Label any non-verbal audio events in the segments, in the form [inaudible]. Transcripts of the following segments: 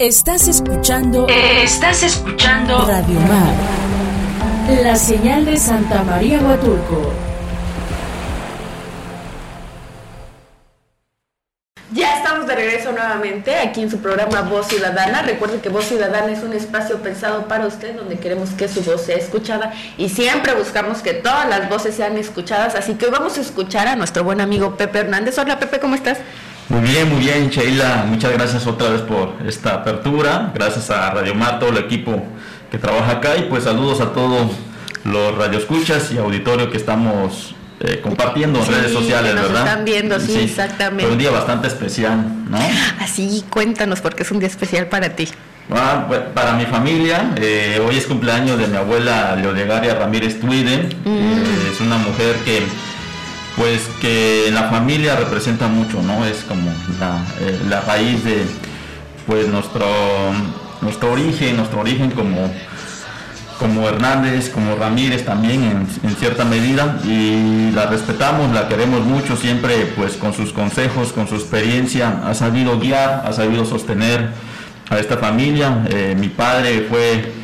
Estás escuchando. Estás escuchando. Radio Mar. La señal de Santa María Huatulco. Ya estamos de regreso nuevamente aquí en su programa Voz Ciudadana. Recuerden que Voz Ciudadana es un espacio pensado para usted donde queremos que su voz sea escuchada y siempre buscamos que todas las voces sean escuchadas. Así que hoy vamos a escuchar a nuestro buen amigo Pepe Hernández. Hola Pepe, ¿cómo estás? Muy bien, muy bien, Sheila. Muchas gracias otra vez por esta apertura. Gracias a Radio Mar, todo el equipo que trabaja acá y pues saludos a todos los radioescuchas y auditorio que estamos eh, compartiendo en redes sociales, que nos ¿verdad? están viendo, sí, exactamente. Un día bastante especial, ¿no? Así, cuéntanos porque es un día especial para ti. Ah, pues, para mi familia, eh, hoy es cumpleaños de mi abuela Leodegaria Ramírez Tuide. Mm. Eh, es una mujer que, pues, que la familia representa mucho, ¿no? Es como la, eh, la raíz de, pues, nuestro, nuestro origen, nuestro origen como, como Hernández, como Ramírez también en, en cierta medida y la respetamos, la queremos mucho, siempre pues con sus consejos, con su experiencia, ha sabido guiar, ha sabido sostener a esta familia. Eh, mi padre fue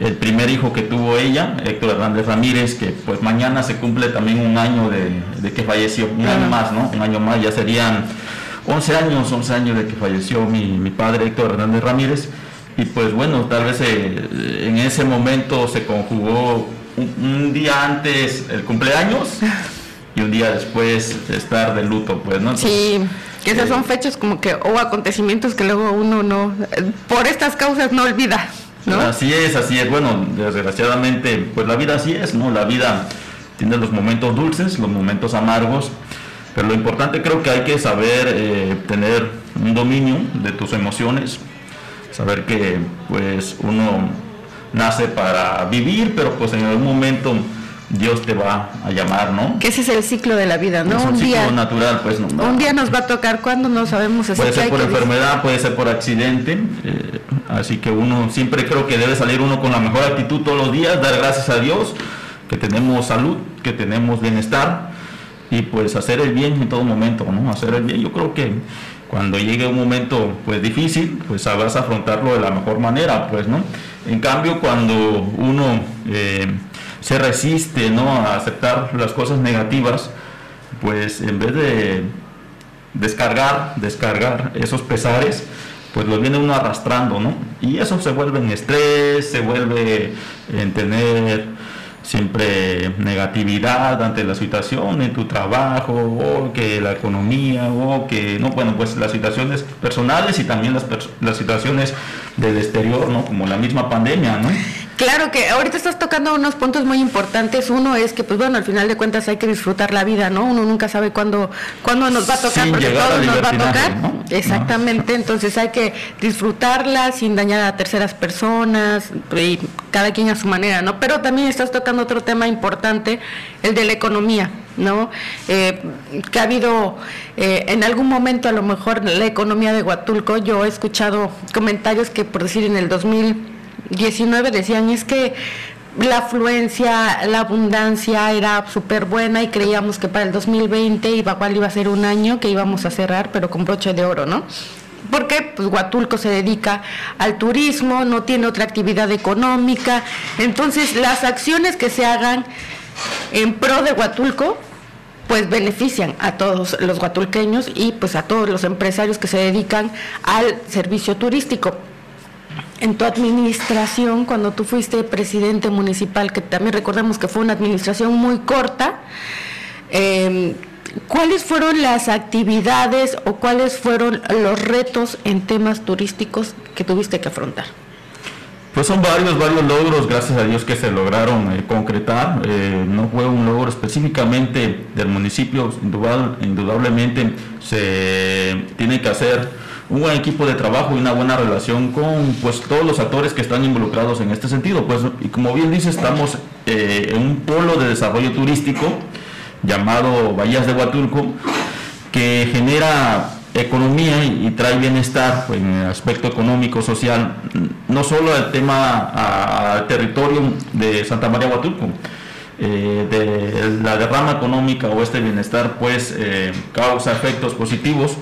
el primer hijo que tuvo ella, Héctor Hernández Ramírez, que pues mañana se cumple también un año de, de que falleció, un año más, ¿no? Un año más, ya serían 11 años, 11 años de que falleció mi, mi padre Héctor Hernández Ramírez. Y pues bueno, tal vez eh, en ese momento se conjugó un, un día antes el cumpleaños y un día después estar de luto, pues, ¿no? Sí, que esas eh, son fechas como que, o acontecimientos que luego uno no, por estas causas no olvida, ¿no? Así es, así es. Bueno, desgraciadamente, pues la vida así es, ¿no? La vida tiene los momentos dulces, los momentos amargos, pero lo importante creo que hay que saber eh, tener un dominio de tus emociones, saber que pues uno nace para vivir, pero pues en algún momento Dios te va a llamar, ¿no? Que ese es el ciclo de la vida, ¿no? es un, un ciclo día, natural, pues no. un día nos va a tocar cuando no sabemos así Puede ser por enfermedad, puede ser por accidente, eh, así que uno siempre creo que debe salir uno con la mejor actitud todos los días, dar gracias a Dios que tenemos salud, que tenemos bienestar y pues hacer el bien en todo momento, ¿no? Hacer el bien. Yo creo que cuando llegue un momento pues difícil, pues sabrás afrontarlo de la mejor manera, pues, ¿no? En cambio, cuando uno eh, se resiste, ¿no? A aceptar las cosas negativas, pues en vez de descargar, descargar esos pesares, pues los viene uno arrastrando, ¿no? Y eso se vuelve en estrés, se vuelve en tener siempre negatividad ante la situación en tu trabajo, o que la economía, o que, no, bueno, pues las situaciones personales y también las, las situaciones del exterior, ¿no? Como la misma pandemia, ¿no? Claro que ahorita estás tocando unos puntos muy importantes. Uno es que, pues bueno, al final de cuentas hay que disfrutar la vida, ¿no? Uno nunca sabe cuándo, cuándo nos va a tocar, Sin porque llegar todo al nos va a tocar. ¿no? Exactamente, entonces hay que disfrutarla sin dañar a terceras personas y cada quien a su manera, ¿no? Pero también estás tocando otro tema importante, el de la economía. ¿no? Eh, que ha habido eh, en algún momento a lo mejor la economía de Huatulco, yo he escuchado comentarios que por decir en el 2019 decían es que la afluencia, la abundancia era súper buena y creíamos que para el 2020 iba, igual iba a ser un año que íbamos a cerrar, pero con broche de oro, ¿no? Porque pues Huatulco se dedica al turismo, no tiene otra actividad económica, entonces las acciones que se hagan en pro de Huatulco pues benefician a todos los huatulqueños y pues a todos los empresarios que se dedican al servicio turístico en tu administración, cuando tú fuiste presidente municipal, que también recordemos que fue una administración muy corta, eh, ¿cuáles fueron las actividades o cuáles fueron los retos en temas turísticos que tuviste que afrontar? Pues son varios, varios logros, gracias a Dios que se lograron eh, concretar. Eh, no fue un logro específicamente del municipio, indudable, indudablemente se tiene que hacer un buen equipo de trabajo y una buena relación con pues todos los actores que están involucrados en este sentido. Pues y como bien dice, estamos eh, en un polo de desarrollo turístico llamado Bahías de Huatulco que genera economía y, trae bienestar pues, en el aspecto económico, social, no solo al tema al territorio de Santa María Huatulco. Eh, de la derrama económica o este bienestar pues eh, causa efectos positivos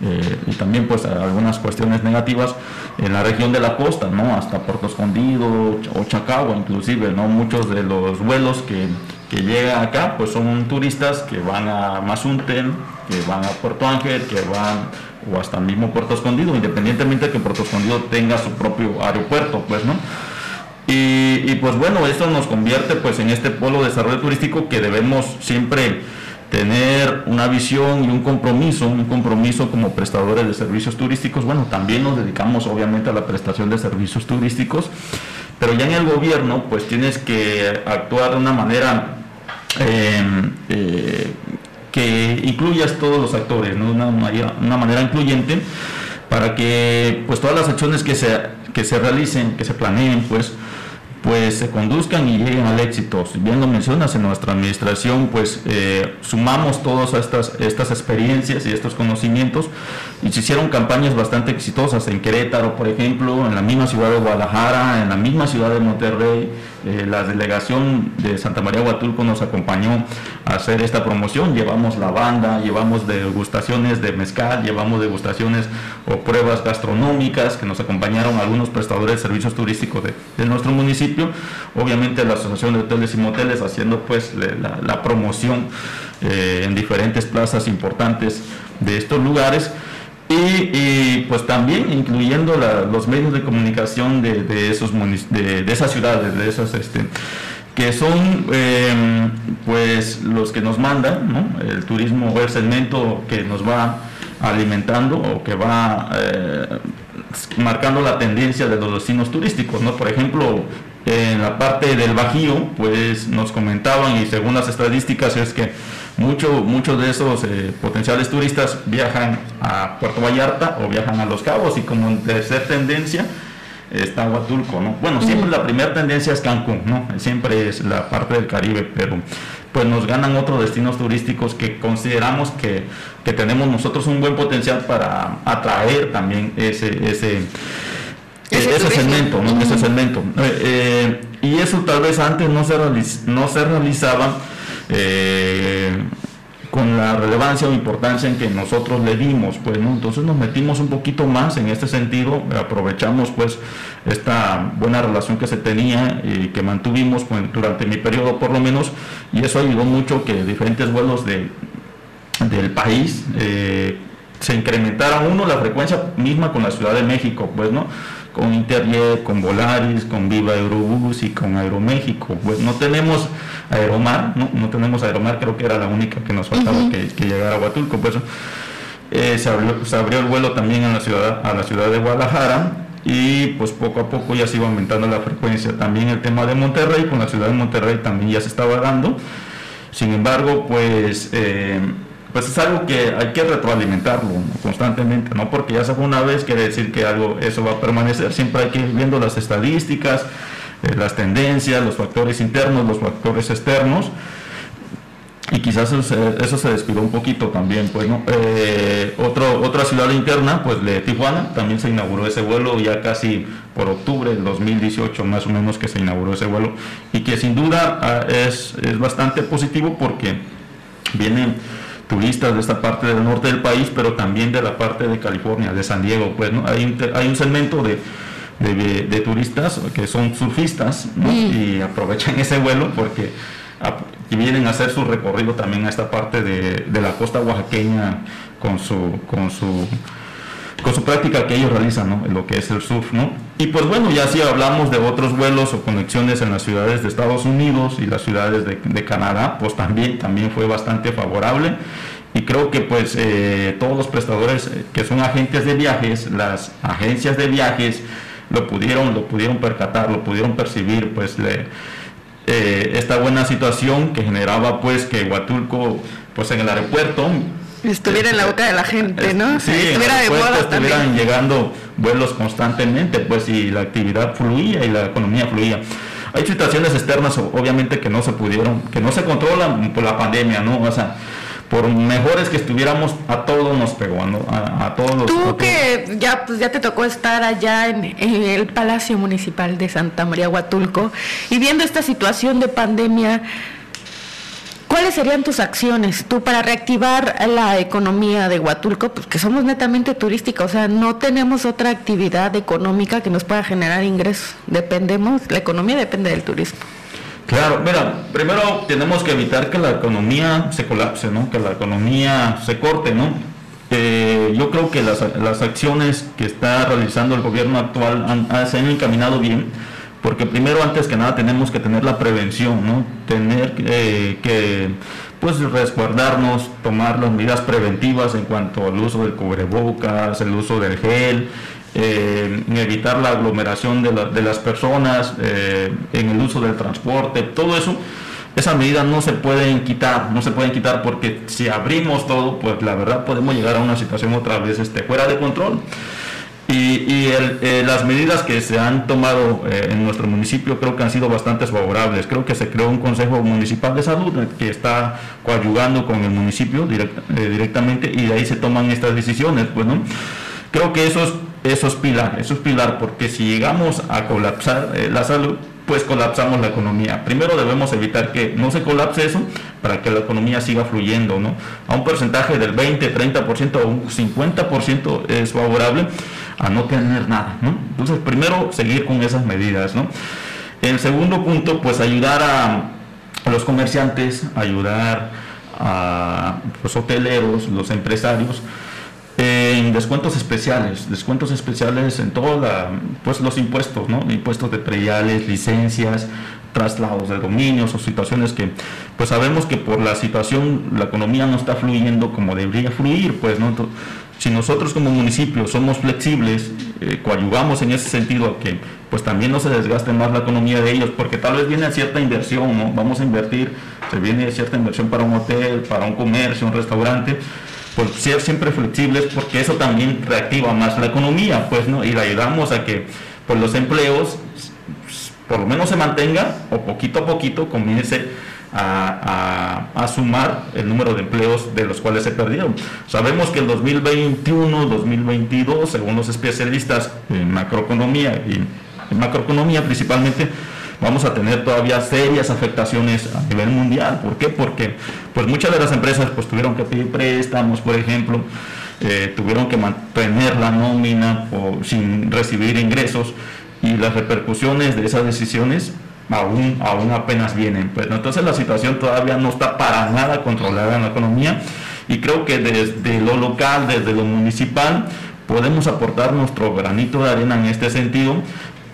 eh, y también pues algunas cuestiones negativas en la región de la costa, ¿no? Hasta Puerto Escondido o Chacagua inclusive, ¿no? Muchos de los vuelos que, que llegan acá pues son turistas que van a Mazunten, que van a Puerto Ángel, que van o hasta el mismo Puerto Escondido, independientemente de que Puerto Escondido tenga su propio aeropuerto, pues, ¿no? Y, pues bueno, esto nos convierte pues en este polo de desarrollo turístico que debemos siempre tener una visión y un compromiso, un compromiso como prestadores de servicios turísticos. Bueno, también nos dedicamos obviamente a la prestación de servicios turísticos, pero ya en el gobierno pues tienes que actuar de una manera eh, eh, que incluyas todos los actores, ¿no? una, una manera incluyente para que pues todas las acciones que se, que se realicen, que se planeen, pues pues se conduzcan y lleguen al éxito. Si bien lo mencionas en nuestra administración, pues eh, sumamos todas estas, estas experiencias y estos conocimientos y se hicieron campañas bastante exitosas en Querétaro, por ejemplo, en la misma ciudad de Guadalajara, en la misma ciudad de Monterrey. Eh, la delegación de Santa María Huatulco nos acompañó a hacer esta promoción. Llevamos la banda, llevamos degustaciones de mezcal, llevamos degustaciones o pruebas gastronómicas que nos acompañaron algunos prestadores de servicios turísticos de nuestro municipio obviamente la Asociación de Hoteles y Moteles haciendo pues la, promoción eh, en diferentes plazas importantes de estos lugares. Y, pues también incluyendo los medios de comunicación de, esos de, esas ciudades, de esas este, que son em, pues los que nos mandan, el turismo o el segmento que nos va alimentando o que va eh, marcando la tendencia de los destinos turísticos, ¿no? Por ejemplo, en la parte del Bajío, pues nos comentaban y según las estadísticas es que muchos mucho de esos eh, potenciales turistas viajan a Puerto Vallarta o viajan a Los Cabos y como tercera tendencia está Huatulco, ¿no? Bueno, siempre la primera tendencia es Cancún, ¿no? Siempre es la parte del Caribe, pero pues nos ganan otros destinos turísticos que consideramos que, que tenemos nosotros un buen potencial para atraer también ese, ese ese, segmento, ese segmento. Eh, eh, y eso tal vez antes no se, no se realizaba eh, con la relevancia o importancia en que nosotros le dimos, pues, ¿no? Entonces nos metimos un poquito más en este sentido, aprovechamos pues esta buena relación que se tenía y que mantuvimos pues, durante mi periodo por lo menos, y eso ayudó mucho que diferentes vuelos de, del país se incrementara uno la frecuencia misma con la Ciudad de México, pues, ¿no? Con Interjet, con Volaris, con Viva Aerobús y con Aeroméxico. Pues no tenemos Aeromar, no, no tenemos Aeromar, creo que era la única que nos faltaba que, llegara a Huatulco. Pues eh, se, abrió, el vuelo también en la ciudad, a la ciudad de Guadalajara y pues poco a poco ya se iba aumentando la frecuencia. También el tema de Monterrey, con la ciudad de Monterrey también ya se estaba dando. Sin embargo, pues... Eh, pues es algo que hay que retroalimentarlo constantemente, no porque ya se fue una vez quiere decir que algo eso va a permanecer, siempre hay que ir viendo las estadísticas, eh, las tendencias, los factores internos, los factores externos y quizás eso se, descuidó un poquito también, pues. Eh, otro, otra ciudad interna, pues de Tijuana, también se inauguró ese vuelo ya casi por octubre del 2018 más o menos que se inauguró ese vuelo y que sin duda ah, es, es bastante positivo porque viene turistas de esta parte del norte del país, pero también de la parte de California, de San Diego. Pues ¿no? hay, un, hay un segmento de, de, turistas que son surfistas y aprovechan ese vuelo porque vienen a hacer su recorrido también a esta parte de, de la costa oaxaqueña con su, con su con su práctica que ellos realizan, ¿no? Lo que es el surf, ¿no? Y pues bueno, ya si hablamos de otros vuelos o conexiones en las ciudades de Estados Unidos y las ciudades de, Canadá, pues también, también fue bastante favorable. Y creo que pues eh, todos los prestadores eh, que son agentes de viajes, las agencias de viajes, lo pudieron, lo pudieron percatar, lo pudieron percibir, pues eh, esta buena situación que generaba pues que Huatulco, pues en el aeropuerto, estuviera en la boca de la gente, ¿no? Sí, estuviera de moda estuvieran llegando vuelos constantemente, pues y la actividad fluía y la economía fluía. Hay situaciones externas, obviamente, que no se pudieron, que no se controlan por la pandemia, ¿no? O sea, por mejores que estuviéramos, a todos nos pegó, ¿no? a, todos los... Tú que ya, pues ya te tocó estar allá en, en, el Palacio Municipal de Santa María Huatulco y viendo esta situación de pandemia, ¿cuál ¿cuáles serían tus acciones tú para reactivar la economía de Huatulco? Pues que somos netamente turística, o sea, no tenemos otra actividad económica que nos pueda generar ingresos. Dependemos, la economía depende del turismo. Claro, mira, primero tenemos que evitar que la economía se colapse, ¿no? Que la economía se corte, ¿no? Eh, yo creo que las, las, acciones que está realizando el gobierno actual han, se han encaminado bien, porque primero, antes que nada, tenemos que tener la prevención, ¿no? Tener eh, que, pues, resguardarnos, tomar las medidas preventivas en cuanto al uso del cubrebocas, el uso del gel, eh, evitar la aglomeración de, las personas, eh, en el uso del transporte, todo eso, esas medidas no se pueden quitar, no se pueden quitar porque si abrimos todo, pues la verdad podemos llegar a una situación otra vez este, fuera de control. Y, eh, las medidas que se han tomado en nuestro municipio creo que han sido bastante favorables. Creo que se creó un Consejo Municipal de Salud que está coadyugando con el municipio directamente y de ahí se toman estas decisiones. Bueno, creo que eso es eso es pilar, eso es pilar, porque si llegamos a colapsar eh, la salud, pues colapsamos la economía. Primero debemos evitar que no se colapse eso para que la economía siga fluyendo, ¿no? A un porcentaje del 20, 30% o un 50% es favorable a no tener nada, ¿no? Entonces, primero seguir con esas medidas, ¿no? El segundo punto, pues ayudar a, los comerciantes, ayudar a los hoteleros, los empresarios, en descuentos especiales, descuentos especiales en todos pues los impuestos, ¿no? Impuestos de prediales, licencias, traslados de dominios o situaciones que pues sabemos que por la situación la economía no está fluyendo como debería fluir, pues no si nosotros como municipio somos flexibles, eh, coadyugamos en ese sentido que pues también no se desgaste más la economía de ellos, porque tal vez viene cierta inversión. Vamos a invertir, se viene cierta inversión para un hotel, para un comercio, un restaurante, pues ser siempre flexibles porque eso también reactiva más la economía, pues, ¿no? Y le ayudamos a que pues los empleos por lo menos se mantenga o poquito a poquito comience a, sumar el número de empleos de los cuales se perdieron. Sabemos que el 2021, 2022, según los especialistas en macroeconomía y en macroeconomía principalmente, vamos a tener todavía serias afectaciones a nivel mundial. ¿Por qué? Porque pues muchas de las empresas pues tuvieron que pedir préstamos, por ejemplo, eh, tuvieron que mantener la nómina sin recibir ingresos y las repercusiones de esas decisiones aún, aún apenas vienen. Pues, entonces la situación todavía no está para nada controlada en la economía y creo que desde lo local, desde lo municipal, podemos aportar nuestro granito de arena en este sentido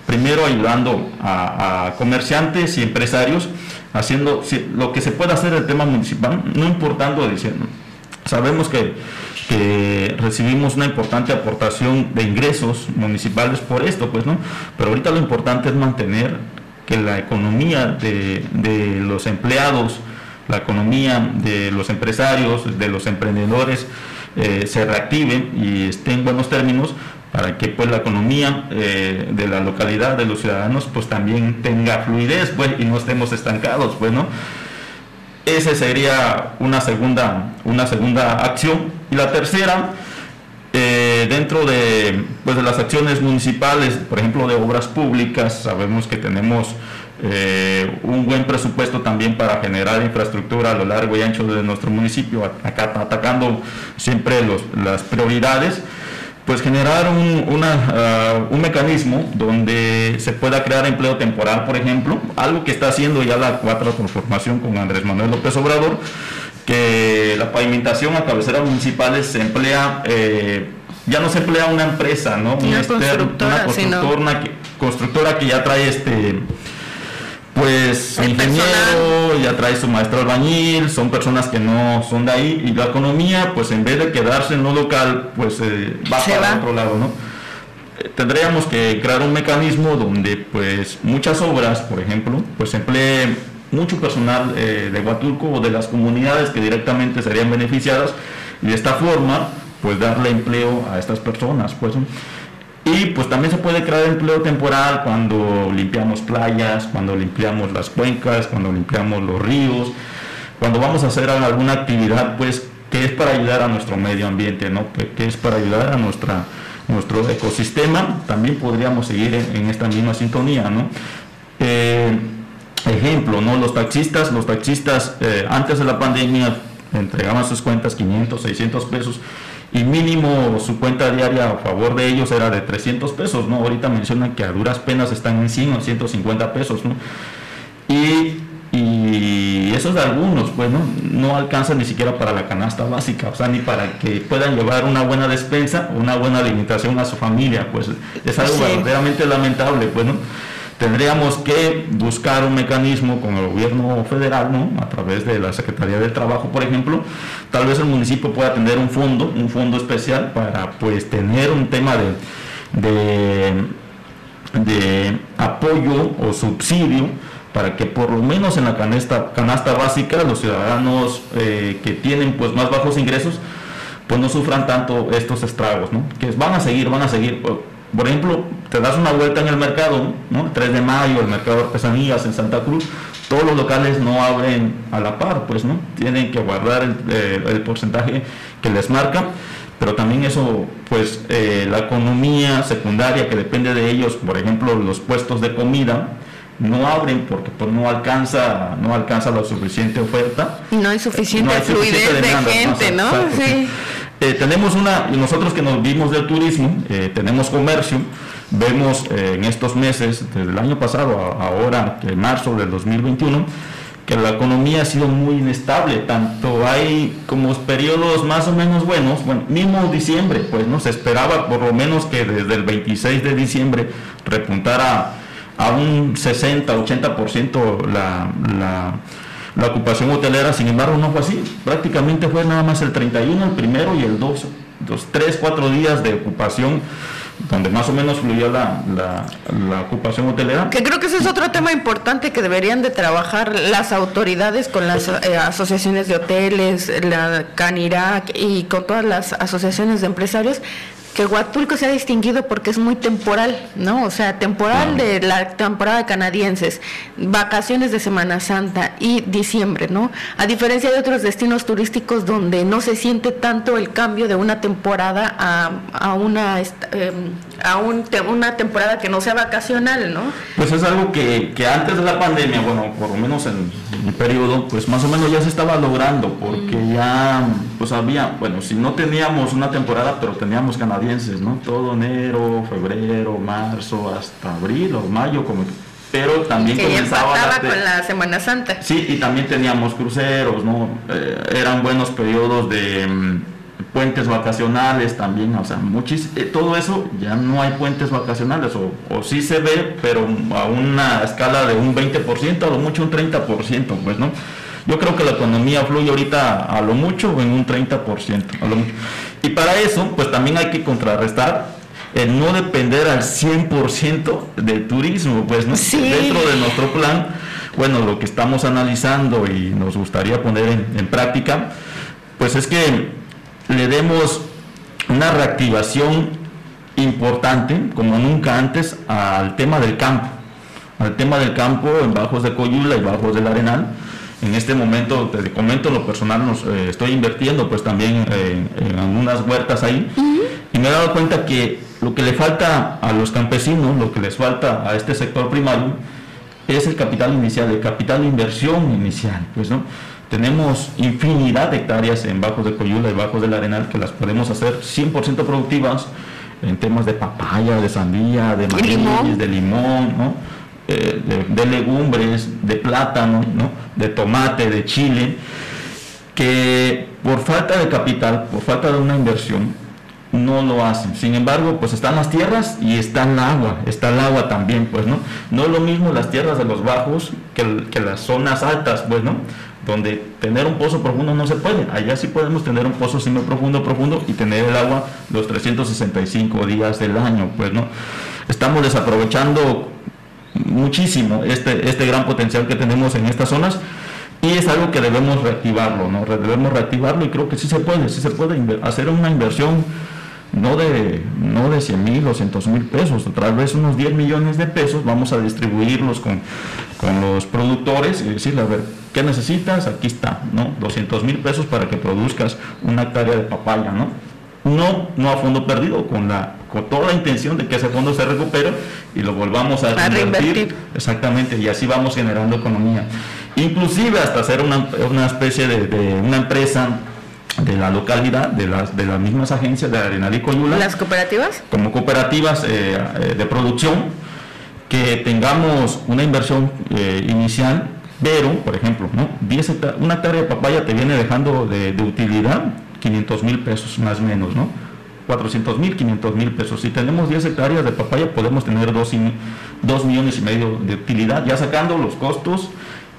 primero ayudando a, comerciantes y empresarios, haciendo lo que se puede hacer el tema municipal, no importando diciendo. Sabemos que, recibimos una importante aportación de ingresos municipales por esto, pues, ¿no? Pero ahorita lo importante es mantener que la economía de, los empleados, la economía de los empresarios, de los emprendedores, eh, se reactive y esté en buenos términos para que pues la economía eh, de la localidad de los ciudadanos pues también tenga fluidez pues y no estemos estancados pues no esa sería una segunda una segunda acción. Y la tercera eh, dentro de pues de las acciones municipales por ejemplo de obras públicas sabemos que tenemos eh, un buen presupuesto también para generar infraestructura a lo largo y ancho de nuestro municipio acá atacando siempre los, las prioridades pues generar un, ah, un, mecanismo donde se pueda crear empleo temporal, por ejemplo, algo que está haciendo ya la cuarta transformación con Andrés Manuel López Obrador, que la pavimentación a cabeceras municipales se emplea, eh, ya no se emplea una empresa, ¿no? Una, constructora, una constructora que ya trae este pues ingeniero, ya trae su maestro albañil, son personas que no son de ahí y la economía, pues en vez de quedarse en lo local, pues eh, va para otro lado, ¿no? Eh, tendríamos que crear un mecanismo donde pues muchas obras, por ejemplo, pues emplee mucho personal eh, de Huatulco o de las comunidades que directamente serían beneficiadas y de esta forma pues darle empleo a estas personas, pues. Y pues también se puede crear empleo temporal cuando limpiamos playas, cuando limpiamos las cuencas, cuando limpiamos los ríos, cuando vamos a hacer alguna actividad pues que es para ayudar a nuestro medio ambiente, ¿no? que es para ayudar a nuestra, nuestro ecosistema, también podríamos seguir en, esta misma sintonía. ¿no? Eh, ejemplo, ¿no? Los taxistas, los taxistas eh, antes de la pandemia entregaban sus cuentas 500, 600 pesos y mínimo su cuenta diaria a favor de ellos era de 300 pesos, ¿no? Ahorita mencionan que a duras penas están en 100 o 150 pesos, ¿no? Y, y esos de algunos, pues, ¿no? No alcanzan ni siquiera para la canasta básica, o sea, ni para que puedan llevar una buena despensa, una buena alimentación a su familia, pues es algo verdaderamente lamentable, pues, ¿no? Tendríamos que buscar un mecanismo con el gobierno federal, ¿no? a través de la Secretaría del Trabajo, por ejemplo, tal vez el municipio pueda tener un fondo, un fondo especial para pues tener un tema de, de, apoyo o subsidio para que por lo menos en la canasta, canasta básica los ciudadanos eh, que tienen pues más bajos ingresos pues no sufran tanto estos estragos, ¿no? que van a seguir, van a seguir por ejemplo, te das una vuelta en el mercado, ¿no? El 3 de mayo, el mercado de artesanías en Santa Cruz, todos los locales no abren a la par, pues, ¿no? Tienen que guardar el, eh, porcentaje que les marca, pero también eso, pues, eh, la economía secundaria que depende de ellos, por ejemplo, los puestos de comida, no abren porque pues no alcanza no alcanza la suficiente oferta no hay suficiente fluidez de gente no, sí. Eh, tenemos una, nosotros que nos vimos del turismo, eh, tenemos comercio, vemos eh, en estos meses, desde el año pasado a ahora, en marzo del 2021, que la economía ha sido muy inestable, tanto hay como periodos más o menos buenos, bueno, mismo diciembre, pues no se esperaba por lo menos que desde el 26 de diciembre repuntara a un 60-80% la, la la ocupación hotelera, sin embargo, no fue así. Prácticamente fue nada más el 31, el primero y el 2, los 3, 4 días de ocupación donde más o menos fluyó la, la, ocupación hotelera. Que creo que ese es otro tema importante que deberían de trabajar las autoridades con las eh, asociaciones de hoteles, la CANIRAC y con todas las asociaciones de empresarios, que Huatulco se ha distinguido porque es muy temporal, ¿no? O sea, temporal de la temporada canadienses, vacaciones de Semana Santa y diciembre, ¿no? A diferencia de otros destinos turísticos donde no se siente tanto el cambio de una temporada a, a una em, a un, una temporada que no sea vacacional, ¿no? Pues es algo que, que antes de la pandemia, bueno, por lo menos en el periodo, pues más o menos ya se estaba logrando, porque mm. ya, pues había, bueno, si no teníamos una temporada, pero teníamos canadienses, ¿no? Todo enero, febrero, marzo, hasta abril o mayo, como pero también que comenzaba con la Semana Santa. Sí, y también teníamos cruceros, ¿no? Eh, eran buenos periodos de mm, puentes vacacionales también, o sea, muchis, eh, todo eso ya no hay puentes vacacionales, o, o, sí se ve, pero a una escala de un 20%, a lo mucho un 30%, pues, ¿no? Yo creo que la economía fluye ahorita a lo mucho en un 30%, a lo mucho. Y para eso, pues también hay que contrarrestar el no depender al 100% del turismo, pues, ¿no? Dentro de nuestro plan, bueno, lo que estamos analizando y nos gustaría poner en, en práctica, pues es que le demos una reactivación importante, como nunca antes, al tema del campo, al tema del campo en Bajos de Coyula y Bajos del Arenal. En este momento, te comento, lo personal nos, eh, estoy invirtiendo pues también eh, en algunas huertas ahí y me he dado cuenta que lo que le falta a los campesinos, lo que les falta a este sector primario, es el capital inicial, el capital de inversión inicial, pues, ¿no? Tenemos infinidad de hectáreas en Bajos de Coyula y Bajos del Arenal que las podemos hacer 100% productivas en temas de papaya, de sandía, de maíz, de limón, eh, de, legumbres, de plátano, de tomate, de chile, que por falta de capital, por falta de una inversión, no lo hacen. Sin embargo, pues están las tierras y está el agua, está el agua también, pues, ¿no? No es lo mismo las tierras de los bajos que, que las zonas altas, pues, ¿no? Donde tener un pozo profundo no se puede. Allá sí podemos tener un pozo semi profundo, profundo y tener el agua los 365 días del año, pues no. Estamos desaprovechando muchísimo este, este gran potencial que tenemos en estas zonas y es algo que debemos reactivarlo, ¿no? Debemos reactivarlo y creo que sí se puede, sí se puede hacer una inversión no de, no de 100 mil o 100 mil pesos, tal vez unos 10 millones de pesos, vamos a distribuirlos con, con los productores y decirle, a ver, ¿qué necesitas? Aquí está, ¿no? 200 mil pesos para que produzcas una hectárea de papaya, ¿no? No, no a fondo perdido, con la, con toda la intención de que ese fondo se recupere y lo volvamos a, reinvertir. Exactamente, y así vamos generando economía. Inclusive hasta hacer una, una especie de, de una empresa de la localidad, de las, de las mismas agencias de Arenal y Coyula. ¿Las cooperativas? Como cooperativas eh, eh, de producción, que tengamos una inversión eh, inicial, pero, por ejemplo, ¿no? 10 una hectárea de papaya te viene dejando de, utilidad 500 mil pesos más o menos, ¿no? 400 mil, 500 mil pesos. Si tenemos 10 hectáreas de papaya, podemos tener 2 millones y medio de utilidad, ya sacando los costos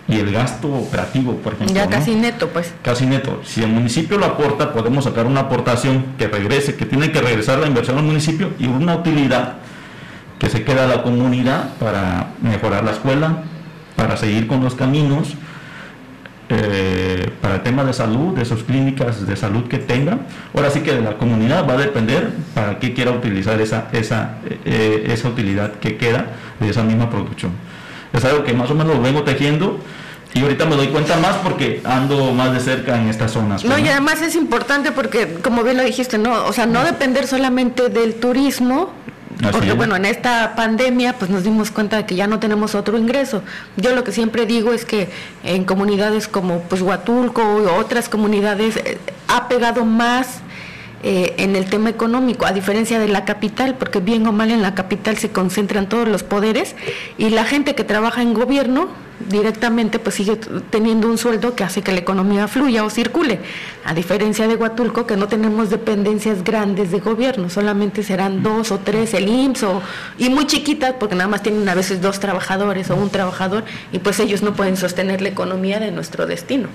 y el gasto operativo, por ejemplo. Ya casi neto, pues. Casi neto. Si el municipio lo aporta, podemos sacar una aportación que regrese, que tiene que regresar la inversión al municipio y una utilidad que se queda a la comunidad para mejorar la escuela, para seguir con los caminos, eh, para el tema de salud, de sus clínicas de salud que tenga. Ahora sí que de la comunidad va a depender para qué quiera utilizar esa, esa, eh, esa utilidad que queda de esa misma producción es algo que más o menos lo vengo tejiendo y ahorita me doy cuenta más porque ando más de cerca en estas zonas. No, y además es importante porque, como bien lo dijiste, no, o sea, no depender solamente del turismo, porque bueno, en esta pandemia pues nos dimos cuenta de que ya no tenemos otro ingreso. Yo lo que siempre digo es que en comunidades como pues Huatulco u otras comunidades eh, ha pegado más eh, en el tema económico, a diferencia de la capital, porque bien o mal en la capital se concentran todos los poderes y la gente que trabaja en gobierno directamente pues sigue teniendo un sueldo que hace que la economía fluya o circule, a diferencia de Huatulco que no tenemos dependencias grandes de gobierno, solamente serán dos o tres el IMSS y muy chiquitas porque nada más tienen a veces dos trabajadores o un trabajador y pues ellos no pueden sostener la economía de nuestro destino.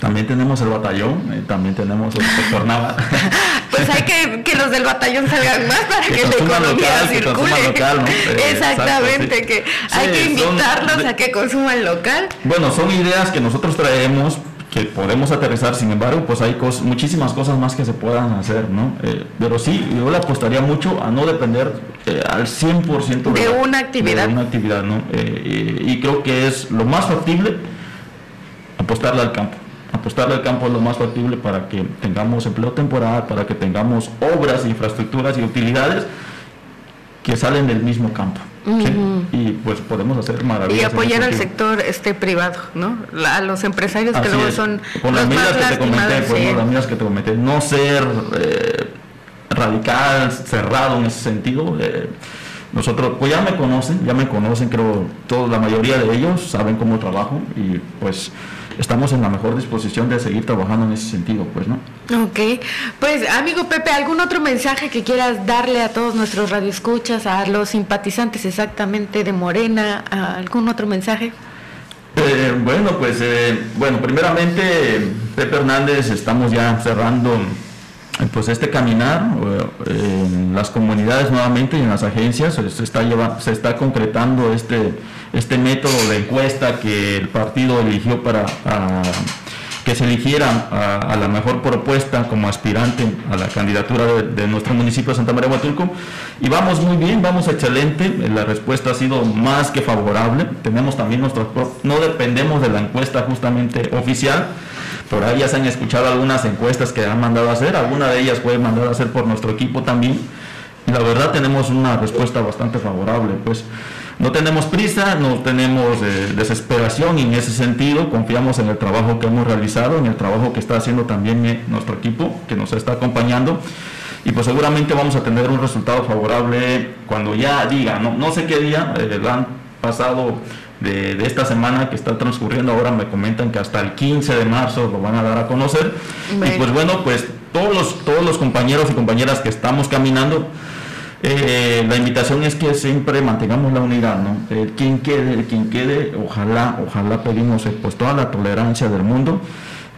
También tenemos el batallón, eh, también tenemos el sector naval. [laughs] pues hay que que los del batallón salgan más para que, la economía circule. Local, [laughs] eh, Exactamente, que hay que invitarlos a que consuman local. Bueno, son ideas que nosotros traemos que podemos aterrizar, sin embargo, pues hay muchísimas cosas más que se puedan hacer, ¿no? Eh, pero sí, yo le apostaría mucho a no depender al 100% de, de una actividad. De una actividad, ¿no? y creo que es lo más factible apostarle al campo apostarle al campo lo más factible para que tengamos empleo temporal, para que tengamos obras, infraestructuras y utilidades que salen del mismo campo. Y pues podemos hacer maravillas. Y apoyar al sector este privado, ¿no? a los empresarios que luego son con las medidas que te comenté, pues, las medidas que te comenté, no ser eh, radical, cerrado en ese sentido. Eh, nosotros, pues ya me conocen, ya me conocen, creo, toda la mayoría de ellos saben cómo trabajo y pues estamos en la mejor disposición de seguir trabajando en ese sentido, pues, ¿no? Ok, pues amigo Pepe, ¿algún otro mensaje que quieras darle a todos nuestros radioescuchas, a los simpatizantes exactamente de Morena, algún otro mensaje? Eh, bueno, pues, eh, bueno, primeramente, Pepe Hernández, estamos ya cerrando pues este caminar eh, en las comunidades nuevamente y en las agencias se está lleva, se está concretando este este método de encuesta que el partido eligió para que se eligiera a, la mejor propuesta como aspirante a la candidatura de, nuestro municipio de Santa María Huatulco. Y vamos muy bien, vamos excelente, la respuesta ha sido más que favorable, tenemos también nuestras no dependemos de la encuesta justamente oficial, por ahí ya se han escuchado algunas encuestas que han mandado a hacer, alguna de ellas fue mandada a hacer por nuestro equipo también. Y la verdad tenemos una respuesta bastante favorable, pues. No tenemos prisa, no tenemos eh, desesperación en ese sentido. Confiamos en el trabajo que hemos realizado, en el trabajo que está haciendo también eh, nuestro equipo que nos está acompañando. Y pues seguramente vamos a tener un resultado favorable cuando ya diga, no, no sé qué día, eh, han pasado de, esta semana que está transcurriendo, ahora me comentan que hasta el 15 de marzo lo van a dar a conocer. Y pues bueno, pues todos los, todos los compañeros y compañeras que estamos caminando, eh, la invitación es que siempre mantengamos la unidad, ¿no? El quien quede, el quien quede, ojalá, ojalá pedimos eh, pues toda la tolerancia del mundo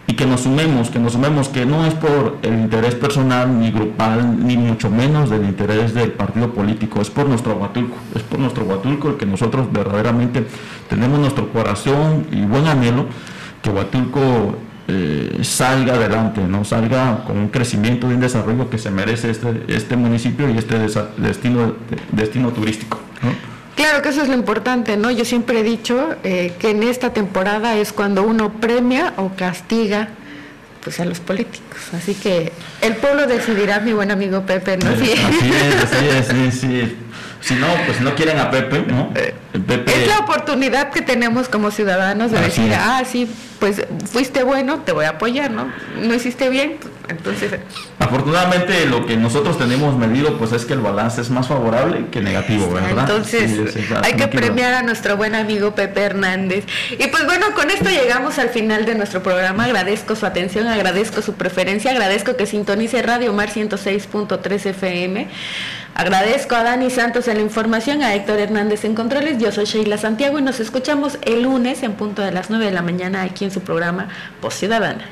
y que nos sumemos, que nos sumemos, que no es por el interés personal ni grupal, ni mucho menos del interés del partido político, es por nuestro Huatulco, es por nuestro Huatulco el que nosotros verdaderamente tenemos nuestro corazón y buen anhelo que Huatulco eh, salga adelante, no salga con un crecimiento y un desarrollo que se merece este, este municipio y este destino, destino turístico. Claro que eso es lo importante, ¿no? Yo siempre he dicho eh, que en esta temporada es cuando uno premia o castiga pues a los políticos. Así que el pueblo decidirá, mi buen amigo Pepe, ¿no? Sí. Así es, así es, sí, sí. Si no, pues no quieren a Pepe, ¿no? Pepe... Es la oportunidad que tenemos como ciudadanos de decir, ah, sí, pues fuiste bueno, te voy a apoyar, ¿no? No hiciste bien, entonces... Afortunadamente lo que nosotros tenemos medido pues es que el balance es más favorable que negativo, ¿verdad? Entonces hay que premiar a nuestro buen amigo Pepe Hernández. Y pues bueno, con esto llegamos al final de nuestro programa. Agradezco su atención, agradezco su preferencia, agradezco que sintonice Radio Mar 106.3 FM. Agradezco a Dani Santos en la información, a Héctor Hernández en controles. Yo soy Sheila Santiago y nos escuchamos el lunes en punto de las 9 de la mañana aquí en su programa Post Ciudadana.